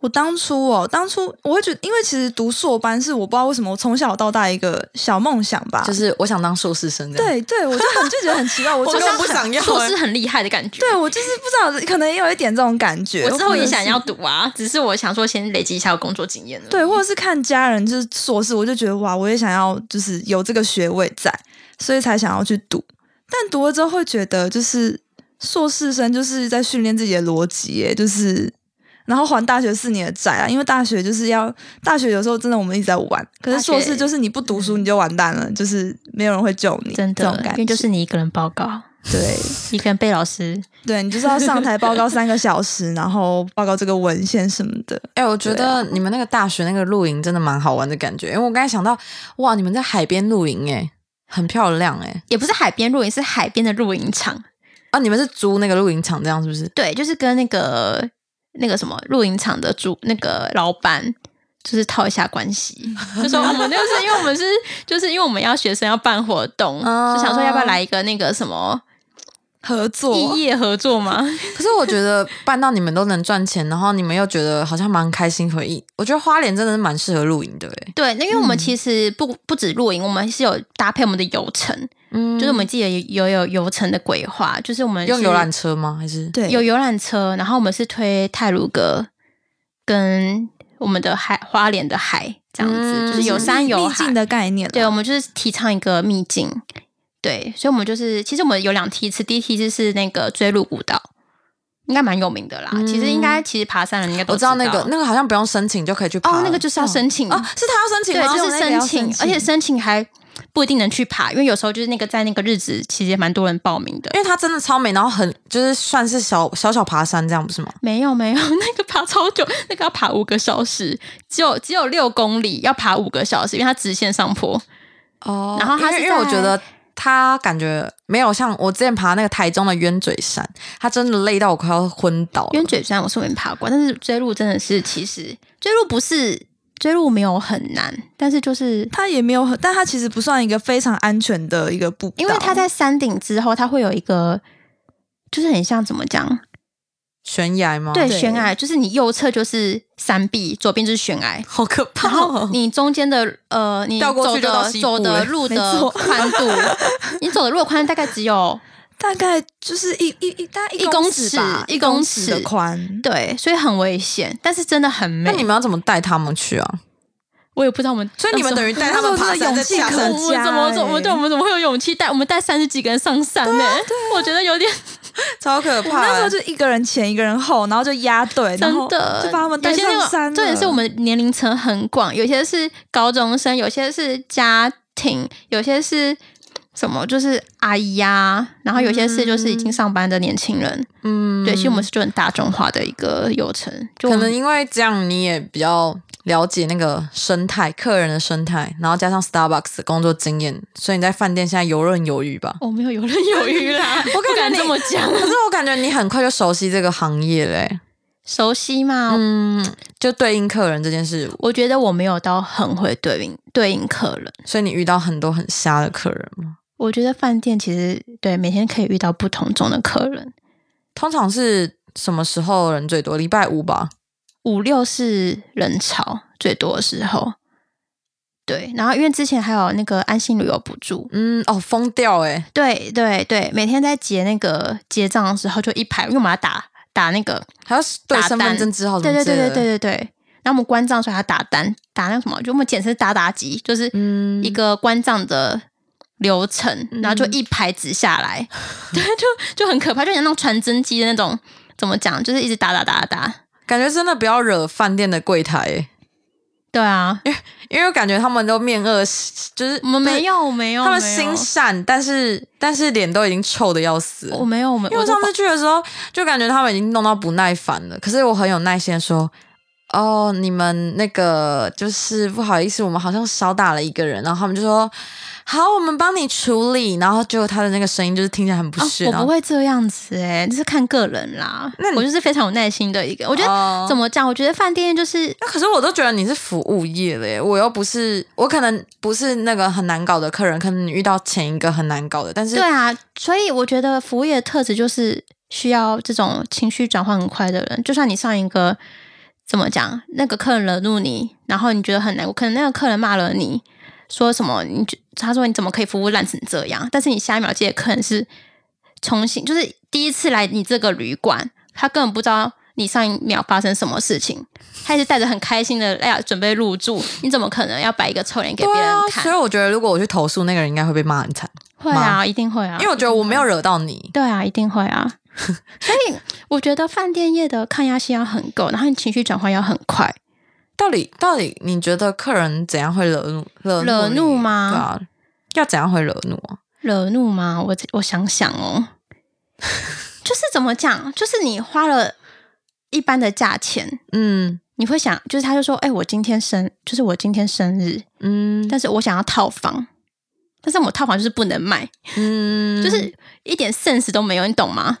我当初哦，当初我会觉得，因为其实读硕班是我不知道为什么，我从小到大一个小梦想吧，就是我想当硕士生。对对，我就很就觉得很奇怪，我就是不想要硕士很厉害的感觉。对我就是不知道，可能也有一点这种感觉。我之后也想要读啊，只是我想说先累积一下工作经验对，或者是看家人就是硕士，我就觉得哇，我也想要就是有这个学位在，所以才想要去读。但读了之后会觉得就是。硕士生就是在训练自己的逻辑，哎，就是，然后还大学四年的债啊，因为大学就是要大学有时候真的我们一直在玩，可是硕士就是你不读书你就完蛋了，就是没有人会救你，真的，因为就是你一个人报告，对，一个人背老师，对你就是要上台报告三个小时，然后报告这个文献什么的。哎，我觉得你们那个大学那个露营真的蛮好玩的感觉，因为我刚才想到，哇，你们在海边露营，哎，很漂亮，哎，也不是海边露营，是海边的露营场。啊！你们是租那个露营场，这样是不是？对，就是跟那个那个什么露营场的主那个老板，就是套一下关系。就说我们就是因为我们是，就是因为我们要学生要办活动，就想说要不要来一个那个什么合作异业合作嘛？可是我觉得办到你们都能赚钱，然后你们又觉得好像蛮开心回忆。我觉得花莲真的是蛮适合露营的，哎。对，那因为我们其实不不止露营，我们是有搭配我们的游程。嗯，就是我们自己有有游程的规划，就是我们用游览车吗？还是对有游览车，然后我们是推泰鲁阁跟我们的海花莲的海这样子，就是有山有海的概念。对，我们就是提倡一个秘境。对，所以我们就是其实我们有两梯次，第一梯次是那个追鹿古道，应该蛮有名的啦。其实应该其实爬山人应该都知道那个那个好像不用申请就可以去爬，那个就是要申请哦，是他要申请，对，就是申请，而且申请还。不一定能去爬，因为有时候就是那个在那个日子，其实也蛮多人报名的。因为它真的超美，然后很就是算是小小小爬山这样，不是吗？没有没有，那个爬超久，那个要爬五个小时，只有只有六公里，要爬五个小时，因为它直线上坡。哦，然后它因为我觉得它感觉没有像我之前爬那个台中的鸢嘴山，它真的累到我快要昏倒。鸢嘴山我是没爬过，但是追路真的是，其实追路不是。追路没有很难，但是就是它也没有很，但它其实不算一个非常安全的一个步道，因为它在山顶之后，它会有一个，就是很像怎么讲，悬崖吗？对，悬崖，就是你右侧就是山壁，左边就是悬崖，好可怕。然后你中间的呃，你走的走的路的宽度，你走的路的宽大概只有大概就是一一一大一公尺一公尺的宽，对，所以很危险，但是真的很美。那你们要怎么带他们去啊？我也不知道我们，所以你们等于带他们 爬山，勇气可嘉。我们怎么怎么对我们怎么会有勇气带我们带三十几个人上山呢？我觉得有点 超可怕。那时候就一个人前一个人后，然后就压队，真的就把他们带上山。重点是我们年龄层很广，有些是高中生，有些是家庭，有些是。什么就是阿姨呀，然后有些事就是已经上班的年轻人，嗯，对，其实我们是就很大众化的一个流程，可能因为这样你也比较了解那个生态，客人的生态，然后加上 Starbucks 的工作经验，所以你在饭店现在游刃有余吧？我没有游刃有余啦，我不敢这么讲，可是我感觉你很快就熟悉这个行业嘞。熟悉吗？嗯，就对应客人这件事，我觉得我没有到很会对应对应客人，所以你遇到很多很瞎的客人吗？我觉得饭店其实对每天可以遇到不同种的客人，通常是什么时候人最多？礼拜五吧，五六是人潮最多的时候。对，然后因为之前还有那个安心旅游补助，嗯，哦，疯掉哎！对对对，每天在结那个结账的时候就一排，因为我们要打打那个还要对身份证字号，对对对对对对对。然后我们关账的时候还要打单，打那个什么，就我们简称打打机，就是一个关账的流程，然后就一排纸下来，对，就就很可怕，就像那种传真机的那种，怎么讲，就是一直打打打打，感觉真的不要惹饭店的柜台。对啊，因为因为我感觉他们都面恶，就是我们没有没有，他们心善，但是但是脸都已经臭的要死。我没有，我因为上次去的时候就感觉他们已经弄到不耐烦了。可是我很有耐心说，哦，你们那个就是不好意思，我们好像少打了一个人，然后他们就说。好，我们帮你处理。然后就他的那个声音就是听起来很不适。我不会这样子哎，就是看个人啦。那我就是非常有耐心的一个。我觉得怎么讲？我觉得饭店就是……那可是我都觉得你是服务业嘞，我又不是，我可能不是那个很难搞的客人，可能你遇到前一个很难搞的。但是对啊，所以我觉得服务业的特质就是需要这种情绪转换很快的人。就算你上一个怎么讲，那个客人惹怒你，然后你觉得很难过，可能那个客人骂了你。说什么？你就他说你怎么可以服务烂成这样？但是你下一秒接的客人是重新，就是第一次来你这个旅馆，他根本不知道你上一秒发生什么事情，他是带着很开心的哎呀准备入住，你怎么可能要摆一个臭脸给别人看？所以我觉得如果我去投诉那个人，应该会被骂很惨。会啊，一定会啊，因为我觉得我没有惹到你。对啊，一定会啊。所以我觉得饭店业的抗压性要很够，然后你情绪转换要很快。到底到底，你觉得客人怎样会惹怒惹惹怒吗？对啊，要怎样会惹怒啊？惹怒吗？我我想想哦，就是怎么讲？就是你花了一般的价钱，嗯，你会想，就是他就说，哎，我今天生，就是我今天生日，嗯，但是我想要套房，但是我套房就是不能卖，嗯，就是一点 sense 都没有，你懂吗？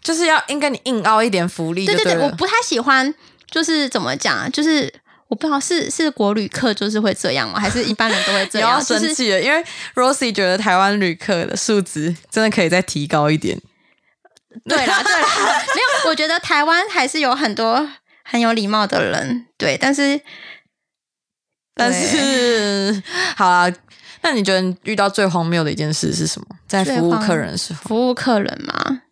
就是要应该你硬凹一点福利，对对对，我不太喜欢。就是怎么讲？就是我不知道是是国旅客就是会这样吗？还是一般人都会这样？要生气了，因为 Rosie 觉得台湾旅客的素质真的可以再提高一点。对啦，对啦，没有，我觉得台湾还是有很多很有礼貌的人。对，但是但是好啊。那你觉得遇到最荒谬的一件事是什么？在服务客人的时候，服务客人嘛，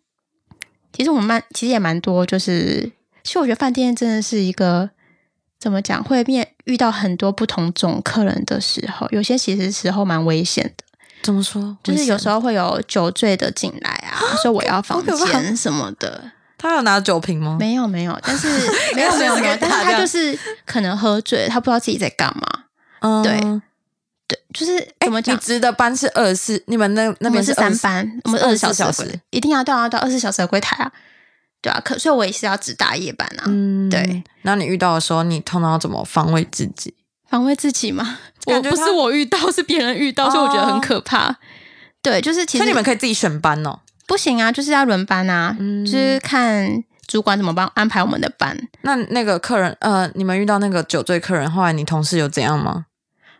其实我们蛮其实也蛮多，就是。其实我觉得饭店真的是一个怎么讲，会面遇到很多不同种客人的时候，有些其实时候蛮危险的。怎么说？就是有时候会有酒醉的进来啊，说我要房间什么的。他有拿酒瓶吗？没有，没有。但是 没有，没有，没有。但是他就是可能喝醉，他不知道自己在干嘛。嗯，对，对，就是怎么讲？值的班是二十四，你们那那边是三班，我们二十四小时一定要到啊，到二十四小时的柜台啊。对啊，可所以我也是要值大夜班啊。嗯，对。那你遇到的时候，你通常要怎么防卫自己？防卫自己吗？我不是我遇到，是别人遇到，所以我觉得很可怕。对，就是其实你们可以自己选班哦。不行啊，就是要轮班啊，就是看主管怎么帮安排我们的班。那那个客人，呃，你们遇到那个酒醉客人，后来你同事有怎样吗？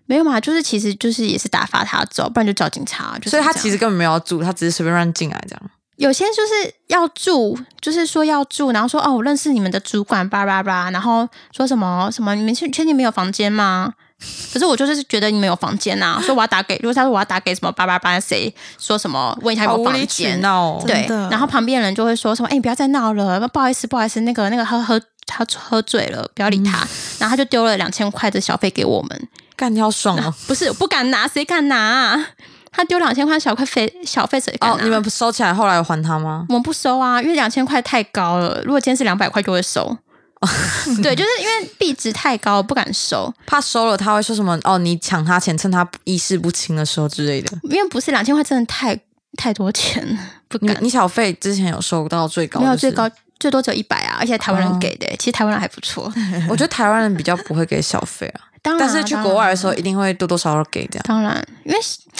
没有嘛，就是其实就是也是打发他走，不然就找警察。所以他其实根本没有住，他只是随便乱进来这样。有些就是要住，就是说要住，然后说哦，我认识你们的主管，叭叭叭，然后说什么什么，你们确确定没有房间吗？可是我就是觉得你们有房间呐，说我要打给，如果他说我要打给什么八八八谁，说什么问一下有没有房间哦，对，然后旁边人就会说什么，哎，你不要再闹了，不好意思，不好意思，那个那个喝喝他喝醉了，不要理他，然后他就丢了两千块的小费给我们，干你好爽哦，不是不敢拿，谁敢拿？他丢两千块小块费小费谁干？哦，你们收起来后来还他吗？我们不收啊，因为两千块太高了。如果今天是两百块就会收。对，就是因为币值太高，不敢收，怕收了他会说什么？哦，你抢他钱，趁他意识不清的时候之类的。因为不是两千块，真的太太多钱，不敢。你小费之前有收到最高？没有最高，最多只有一百啊，而且台湾人给的。其实台湾人还不错，我觉得台湾人比较不会给小费啊。但是去国外的时候，一定会多多少少给这样。当然，因为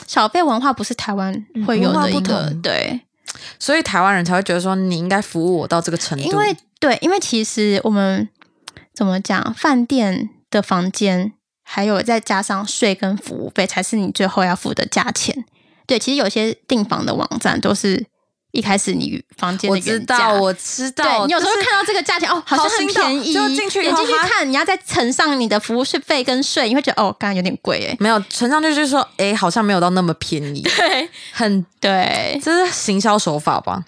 小费文化不是台湾会有的一个对，所以台湾人才会觉得说你应该服务我到这个程度。因为对，因为其实我们怎么讲，饭店的房间还有再加上税跟服务费，才是你最后要付的价钱。对，其实有些订房的网站都是。一开始你房间的原价，我知道，对你有时候看到这个价钱哦，好像很便宜，就进去你进去看，你要再乘上你的服务费跟税，你会觉得哦，刚刚有点贵哎，没有乘上去就是说，哎，好像没有到那么便宜，对，很对，这是行销手法吧？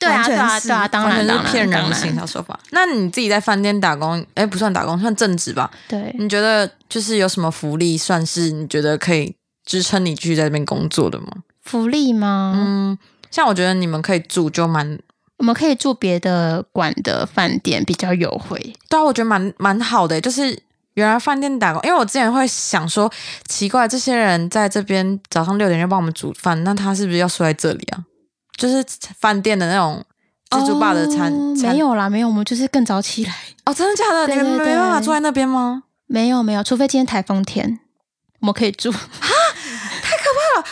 对啊，对啊，对啊，当然是骗人的行销手法。那你自己在饭店打工，哎，不算打工，算正职吧？对。你觉得就是有什么福利，算是你觉得可以支撑你继续在这边工作的吗？福利吗？嗯，像我觉得你们可以住，就蛮，我们可以住别的馆的饭店，比较优惠。对啊，我觉得蛮蛮好的，就是原来饭店打工，因为我之前会想说，奇怪，这些人在这边早上六点就帮我们煮饭，那他是不是要睡在这里啊？就是饭店的那种自助吧的餐，没有啦，没有，我们就是更早起来。哦，真的假的？你们没办法住在那边吗？没有，没有，除非今天台风天，我们可以住。啊，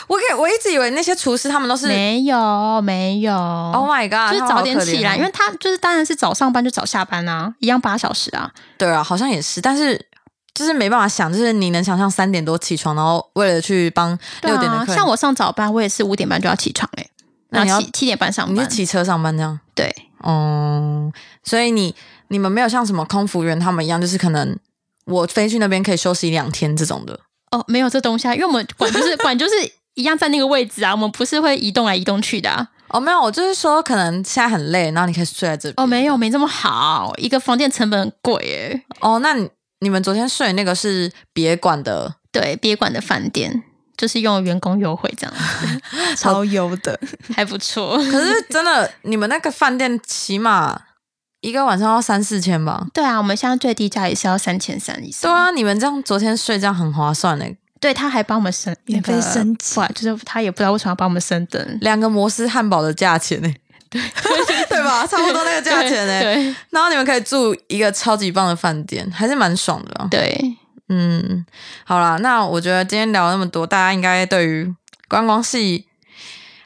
我给我一直以为那些厨师他们都是没有，没有。Oh my god！就是早点起来，因为他就是当然是早上班就早下班啊，一样八小时啊。对啊，好像也是，但是就是没办法想，就是你能想象三点多起床，然后为了去帮六点的像我上早班，我也是五点半就要起床哎。那你要七七点半上班，你是骑车上班这样？对，哦，所以你你们没有像什么空服员他们一样，就是可能我飞去那边可以休息两天这种的哦，没有这东西啊，因为我们管就是管就是一样在那个位置啊，我们不是会移动来移动去的啊哦，没有，我就是说可能现在很累，然后你可以睡在这边哦，没有，没这么好，一个房间成本很贵哎，哦，那你你们昨天睡那个是别馆的，对，别馆的饭店。就是用员工优惠这样，超优的，还不错。可是真的，你们那个饭店起码一个晚上要三四千吧？对啊，我们现在最低价也是要三千三以上。对啊，你们这样昨天睡这样很划算嘞。对，他还帮我们升免费升级，就是他也不知道为什么要帮我们升等两个摩斯汉堡的价钱呢？对 对吧？差不多那个价钱呢？对。然后你们可以住一个超级棒的饭店，还是蛮爽的。对。嗯，好啦，那我觉得今天聊那么多，大家应该对于观光系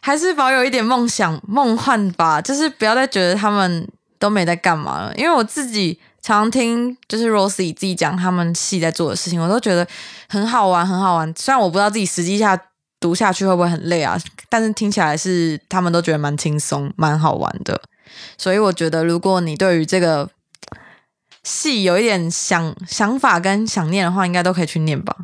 还是保有一点梦想、梦幻吧，就是不要再觉得他们都没在干嘛了。因为我自己常听就是 Rosie 自己讲他们系在做的事情，我都觉得很好玩，很好玩。虽然我不知道自己实际下读下去会不会很累啊，但是听起来是他们都觉得蛮轻松、蛮好玩的。所以我觉得，如果你对于这个，系有一点想想法跟想念的话，应该都可以去念吧。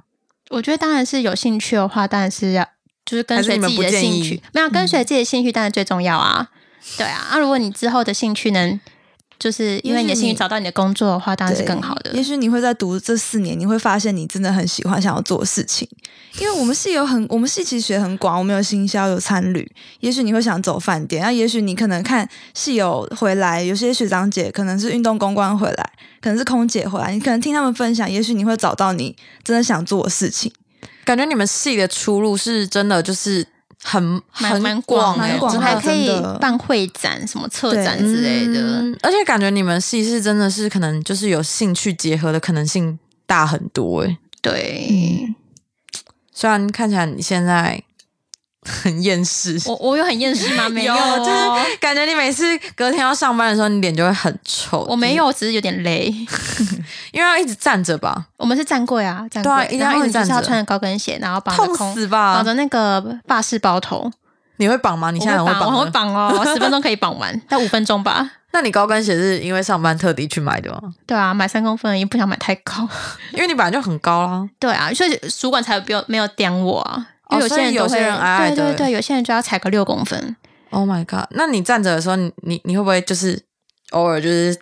我觉得当然是有兴趣的话，当然是要就是跟随自己的兴趣，没有跟随自己的兴趣当然最重要啊。对啊，那如果你之后的兴趣能。就是因为你的兴趣找到你的工作的话，当然是更好的。也许你会在读这四年，你会发现你真的很喜欢想要做的事情。因为我们系有很，我们系其实学很广，我们有行销，有参旅。也许你会想走饭店，那也许你可能看系友回来，有些学长姐可能是运动公关回来，可能是空姐回来，你可能听他们分享，也许你会找到你真的想做的事情。感觉你们系的出路是真的就是。很很广，蛮广，还可以办会展、什么策展之类的。而且感觉你们系是真的是可能就是有兴趣结合的可能性大很多哎。对，虽然看起来你现在。很厌世，我我有很厌世吗？没有，就是感觉你每次隔天要上班的时候，你脸就会很臭。我没有，只是有点累，因为要一直站着吧。我们是站柜啊，站柜，一定要一直站着，要穿着高跟鞋，然后绑痛死吧，绑着那个发式包头。你会绑吗？你现在会绑？我会绑哦，十分钟可以绑完，但五分钟吧。那你高跟鞋是因为上班特地去买的吗？对啊，买三公分，也不想买太高，因为你本来就很高啦。对啊，所以主管才不有没有点我啊。有些人有些人矮矮的，对对对，有些人就要踩个六公分。Oh my god！那你站着的时候，你你你会不会就是偶尔就是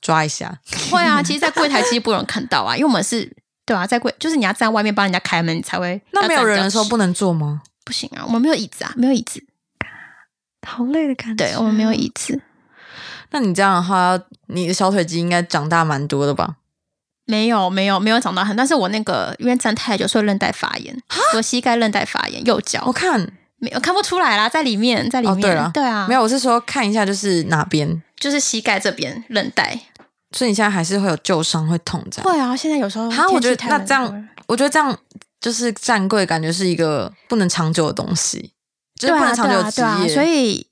抓一下？会啊，其实，在柜台其实不容易看到啊，因为我们是对啊，在柜就是你要站在外面帮人家开门你才会。那没有人的时候不能坐吗？不行啊，我们没有椅子啊，没有椅子，好累的感觉。对我们没有椅子。那你这样的话，你的小腿肌应该长大蛮多的吧？没有没有没有长到很，但是我那个因为站太久，所以韧带发炎，我膝盖韧带发炎，右脚。我看没有看不出来啦，在里面，在里面。对了，对啊，没有，我是说看一下，就是哪边，就是膝盖这边韧带。所以你现在还是会有旧伤，会痛这样。会啊，现在有时候。哈，我觉得那这样，我觉得这样就是站柜，感觉是一个不能长久的东西，就是不能长久的职业。所以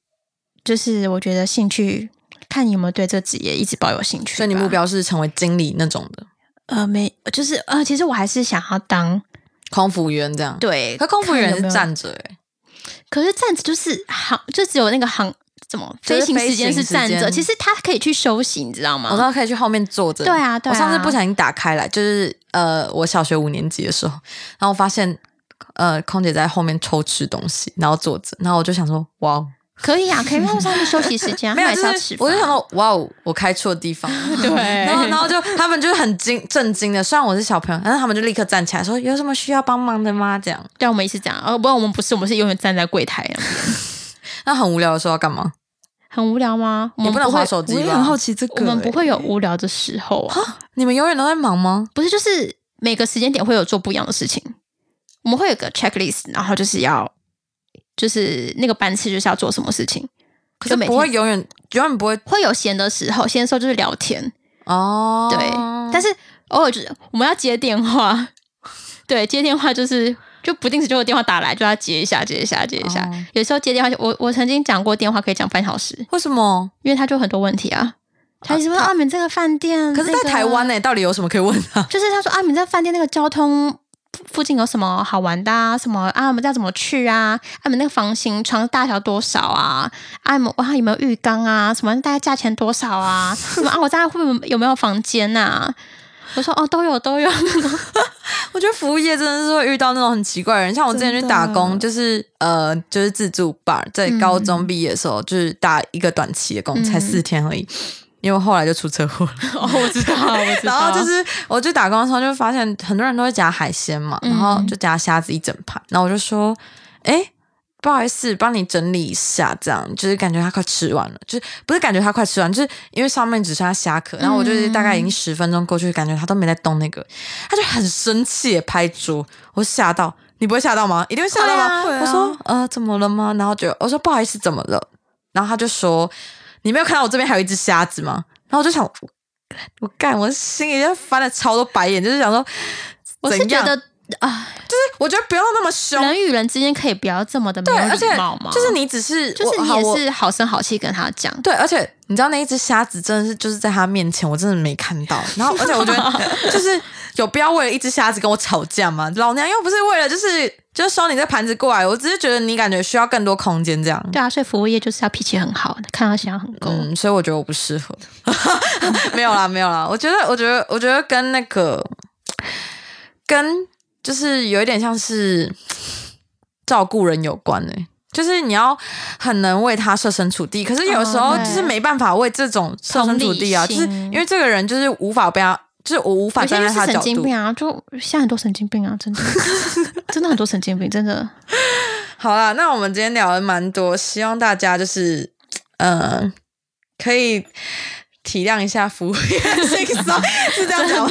就是我觉得兴趣，看你有没有对这个职业一直抱有兴趣。所以你目标是成为经理那种的。呃，没，就是呃，其实我还是想要当空服员这样。对，可空服员是站着哎，可是站着就是航，就只有那个航怎么飞行时间是站着，其实他可以去休息，你知道吗？我知道可以去后面坐着。对啊，对啊。我上次不小心打开来，就是呃，我小学五年级的时候，然后发现呃，空姐在后面偷吃东西，然后坐着，然后我就想说，哇。可以啊，可以让他们休息时间，没有。我就想到，哇哦，我开错地方了。对，然后，然后就他们就很惊震惊的，虽然我是小朋友，但是他们就立刻站起来说：“有什么需要帮忙的吗？”这样，对，我们也是这样。哦，不然我们不是，我们是永远站在柜台那边。那很无聊的时候要干嘛？很无聊吗？我不能会划手机吧？我也很好奇这个、我们不欸会有无聊的时候啊。你们永远都在忙吗？不是，就是每个时间点会有做不一样的事情。我们会有个 checklist，然后就是要，就是那个班次就是要做什么事情。可是不会永远，永远不会会有闲的时候，闲的时候就是聊天，哦。对。但是偶尔就是我们要接电话，对，接电话就是就不定时就有电话打来，就要接一下，接一下，接一下。哦有时候接电话就，我我曾经讲过电话可以讲半小时，为什么？因为他就很多问题啊。他一直问他阿敏这个饭店，可是，那个在台湾呢、到底有什么可以问他？就是他说啊，你在饭店那个交通附近有什么好玩的啊？什么啊？我们要怎么去啊？啊，你们那个房型床大小多少啊？啊，你们哇有没有浴缸啊？什么大概价钱多少啊？什么啊？我家会不会有没有房间呐、我说哦，都有都有。我觉得服务业真的是会遇到那种很奇怪的人，像我之前去打工，就是呃，就是自助 bar，在高中毕业的时候，就是打一个短期的工，才四天而已。因为后来就出车祸了，哦，我知道，我知 然后就是我去打工的时候，就发现很多人都会夹海鲜嘛，然后就夹虾子一整盘，然后我就说，哎，不好意思，帮你整理一下，这样就是感觉他快吃完了，就是不是感觉他快吃完，就是因为上面只剩下虾壳，然后我就是大概已经十分钟过去，感觉他都没在动那个，他就很生气，拍桌，我吓到，你不会吓到吗？一定会吓到吗？我说，呃，怎么了吗？然后就我说不好意思，怎么了？然后他就说，你没有看到我这边还有一只瞎子吗？然后我就想，我干，我心里就翻了超多白眼，就是想说，我是觉得啊，就是我觉得不要那么凶，人与人之间可以不要这么的没对，有而且礼貌吗？就是你只是，就是你也是好声好气跟他讲，对，而且你知道那一只虾子真的是就是在他面前，我真的没看到。然后，而且我觉得就是有必要为了一只虾子跟我吵架吗？老娘又不是为了就是就是收你这盘子过来，我只是觉得你感觉需要更多空间这样。对啊，所以服务业就是要脾气很好，看到想要很够。嗯，所以我觉得我不适合。没有啦，没有啦。我觉得，我觉得，我觉得跟那个跟就是有一点像是照顾人有关诶、就是你要很能为他设身处地，可是有时候就是没办法为这种设身处地啊，就是因为这个人就是无法被他，就是我无法站在他角度。经病啊，就现在很多神经病啊，真的，真的很多神经病，真的。好啦，那我们今天聊了蛮多，希望大家就是呃可以体谅一下服务业辛酸，是这样讲吗？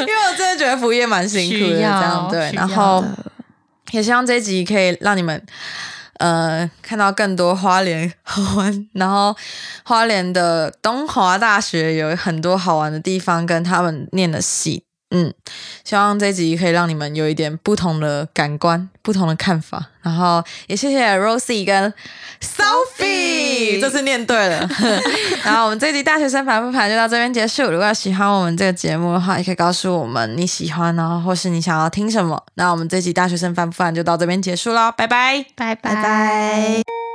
因为我真的觉得服务业蛮辛苦的，这样对。然后也希望这一集可以让你们呃看到更多花莲好玩，然后花莲的东华大学有很多好玩的地方，跟他们念的系。嗯，希望这集可以让你们有一点不同的感官、不同的看法。然后也谢谢 Rosie 跟 Sophie，这次念对了。然后我们这集大学生反复盘就到这边结束。如果喜欢我们这个节目的话，也可以告诉我们你喜欢，然后或是你想要听什么。那我们这集大学生反复盘就到这边结束了，拜拜。拜拜拜。